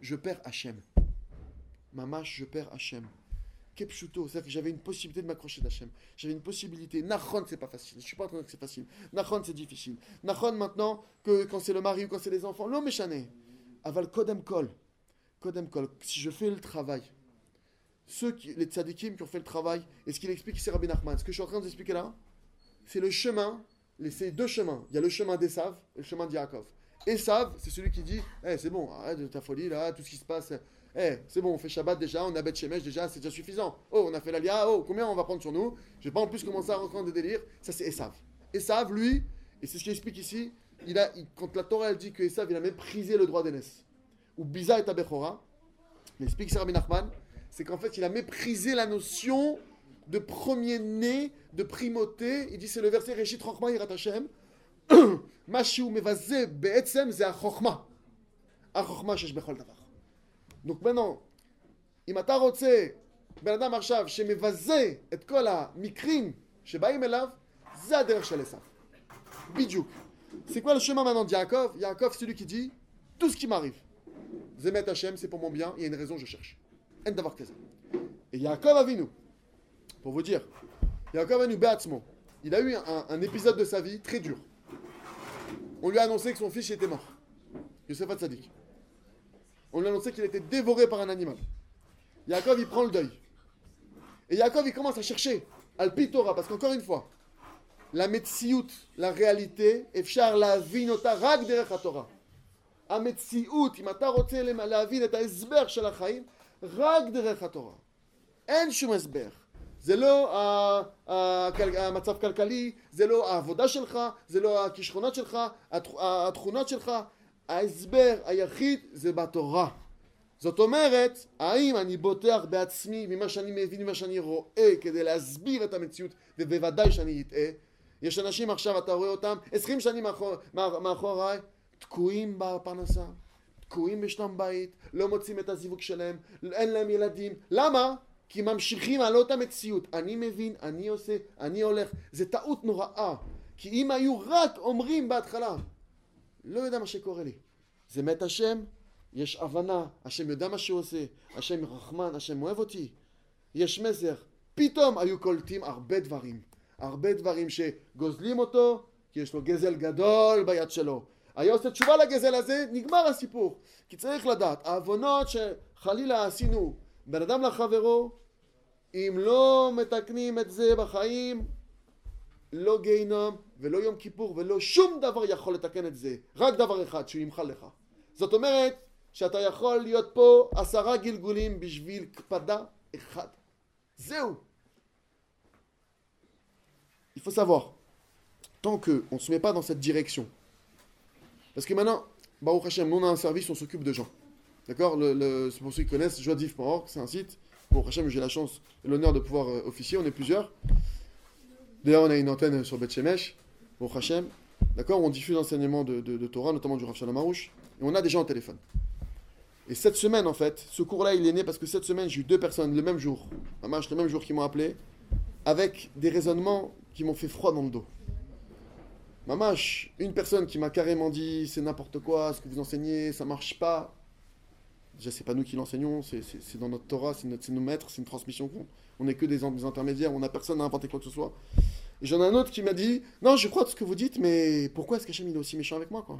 Je perds Hachem. Mamash, je perds Hachem. Kepshuto, c'est-à-dire que j'avais une possibilité de m'accrocher d'Hachem. J'avais une possibilité. Nachon, c'est pas facile. Je suis pas en train de dire que c'est facile. Nachon, c'est difficile. Nachon, maintenant, que quand c'est le mari ou quand c'est les enfants, l'homme méchané. Aval Kodem Kol. Kodem Kol. Si je fais le travail, ceux qui, les tzadikim qui ont fait le travail, et ce qu'il explique ici Rabbi Nachman, ce que je suis en train de vous expliquer là, c'est le chemin, c'est deux chemins. Il y a le chemin d'Esav et le chemin d'Yaakov. Esav, c'est celui qui dit Eh, c'est bon, arrête de ta folie là, tout ce qui se passe. Eh, c'est bon, on fait Shabbat déjà, on a Bet Shemesh déjà, c'est déjà suffisant. Oh, on a fait l'Alia, oh, combien on va prendre sur nous? Je vais pas en plus commencer à rentrer dans des délires. Ça, c'est Esav. Esav, lui, et c'est ce qu'il explique ici, il a, quand la Torah elle dit que Esav, il a méprisé le droit d'aînesse. Ou Biza et Abechora, mais explique Rabbi Nachman, c'est qu'en fait, il a méprisé la notion de premier-né, de primauté. Il dit, c'est le verset Reshit Chochma Yirat Hashem. Mashiu mevaze be'etzem ze ha-chochma. Ha-chochma shesh bechol davar. Donc maintenant, אם אתה רוצה בן אדם עכשיו שמבזה את כל המקרים שבאים אליו, זה הדרך של עשיו. בדיוק. C'est quoi le chemin maintenant de Yaakov Yaakov, c'est celui qui dit tout ce qui m'arrive. Zemet Hashem, c'est pour mon bien, il y a une raison, je cherche. En d'avoir que ça. Et Yaakov Avinu, pour vous dire, Yaakov Avinu Beatzmo, il a eu un, un épisode de sa vie très dur. On lui a annoncé que son fils était mort. Yosef Hatzadik. On lui a annoncé qu'il était dévoré par un animal. Yaakov, il prend le deuil. Et Yaakov, il commence à chercher Al Torah, parce qu'encore une fois, la metsiout, la réalité, אפשר להבין אותה רק דרך התורה. המציאות, אם אתה רוצה למ- להבין את ההסבר של החיים, רק דרך התורה. אין שום הסבר. זה לא המצב כלכלי, זה לא העבודה שלך, זה לא הכישרונות שלך, התכ- התכונות שלך. ההסבר היחיד זה בתורה. זאת אומרת, האם אני בוטח בעצמי ממה שאני מבין, ממה שאני רואה, כדי להסביר את המציאות, ובוודאי שאני אטעה. יש אנשים עכשיו, אתה רואה אותם, 20 שנים מאחור, מאח- מאחוריי, תקועים בפרנסה, תקועים בשלום בית, לא מוצאים את הזיווג שלהם, אין להם ילדים. למה? כי ממשיכים על אותה מציאות. אני מבין, אני עושה, אני הולך. זה טעות נוראה. כי אם היו רק אומרים בהתחלה, לא יודע מה שקורה לי. זה מת השם, יש הבנה, השם יודע מה שהוא עושה, השם רחמן, השם אוהב אותי. יש מסר. פתאום היו קולטים הרבה דברים. הרבה דברים שגוזלים אותו, כי יש לו גזל גדול ביד שלו. היה עושה תשובה לגזל הזה, נגמר הסיפור. כי צריך לדעת, העוונות שחלילה עשינו בין אדם לחברו, אם לא מתקנים את זה בחיים, לא גיהינום ולא יום כיפור ולא שום דבר יכול לתקן את זה. רק דבר אחד, שהוא ימחל לך. זאת אומרת שאתה יכול להיות פה עשרה גלגולים בשביל קפדה אחד. זהו. Il faut savoir, tant qu'on ne se met pas dans cette direction, parce que maintenant, Baruch Hashem, nous on a un service, on s'occupe de gens. D'accord le, le- Pour ceux qui connaissent, joadiv.org, c'est un site. Baruch Hashem, j'ai la chance et l'honneur de pouvoir euh, officier, on est plusieurs. D'ailleurs, on a une antenne sur Bet Shemesh, Baruch Hashem. D'accord On diffuse l'enseignement de, Torah, notamment du Rav Shalom. Et on a des gens au téléphone. Et cette semaine, en fait, ce cours-là, il est né parce que cette semaine, j'ai eu deux personnes le même jour, Mamash, le même jour qui m'ont appelé, avec des raisonnements qui m'ont fait froid dans le dos. Mamash, une personne qui m'a carrément dit c'est n'importe quoi, ce que vous enseignez, ça marche pas. Déjà, c'est pas nous qui l'enseignons, c'est- dans notre Torah, c'est nos maîtres, c'est une transmission. On n'est que des, intermédiaires, on n'a personne à inventer quoi que ce soit. Et j'en ai un autre qui m'a dit Non, je crois de ce que vous dites, mais pourquoi est-ce qu'Hachem il est aussi méchant avec moi quoi?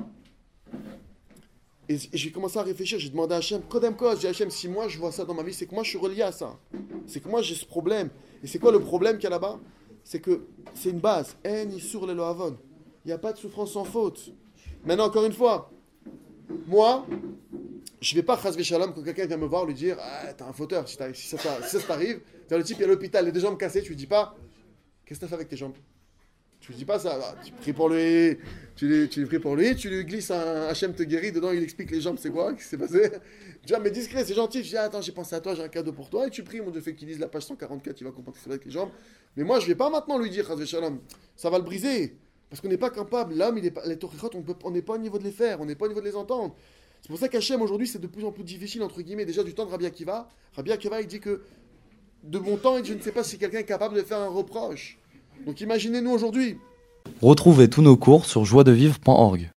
Et, j'ai commencé à réfléchir, j'ai demandé à Hachem Kodem Kos, j'ai Hachem, si moi je vois ça dans ma vie, c'est que moi je suis relié à ça. C'est que moi j'ai ce problème. Et c'est quoi le problème qu'il y a là-bas? C'est que c'est une base. En sur le lohavon. Il n'y a pas de souffrance sans faute. Maintenant, encore une fois, moi, je vais pas chasver shalom quand quelqu'un vient me voir lui dire ah, t'as un fauteur si, ça, ça t'arrive le type il est à l'hôpital a des jambes cassées tu lui dis pas qu'est-ce que t'as fait avec tes jambes? Tu lui dis pas ça, bah, tu pries pour lui, tu lui, tu lui pries pour lui, tu lui glisses un Hachem te guérit, dedans il explique les jambes, c'est quoi, qu'est-ce qui s'est passé? Tu vois, mais discret, c'est gentil, je dis, attends, j'ai pensé à toi, j'ai un cadeau pour toi, et tu pries, mon Dieu, fait qu'il lise la page 144, il va comprendre ce qui se passe avec les jambes. Mais moi, je vais pas maintenant lui dire, Chazvé Shalom, ça va le briser, parce qu'on n'est pas capable, l'homme, il est pas, les on n'est pas au niveau de les faire, on n'est pas au niveau de les entendre. C'est pour ça qu'Hachem, aujourd'hui, c'est de plus en plus difficile, entre guillemets, déjà du temps de Rabbi Akiva. Rabbi Akiva, il dit que de mon temps, je ne sais pas si quelqu'un est capable de faire un reproche. Donc imaginez-nous aujourd'hui, Retrouvez tous nos cours sur joiedevivre.org.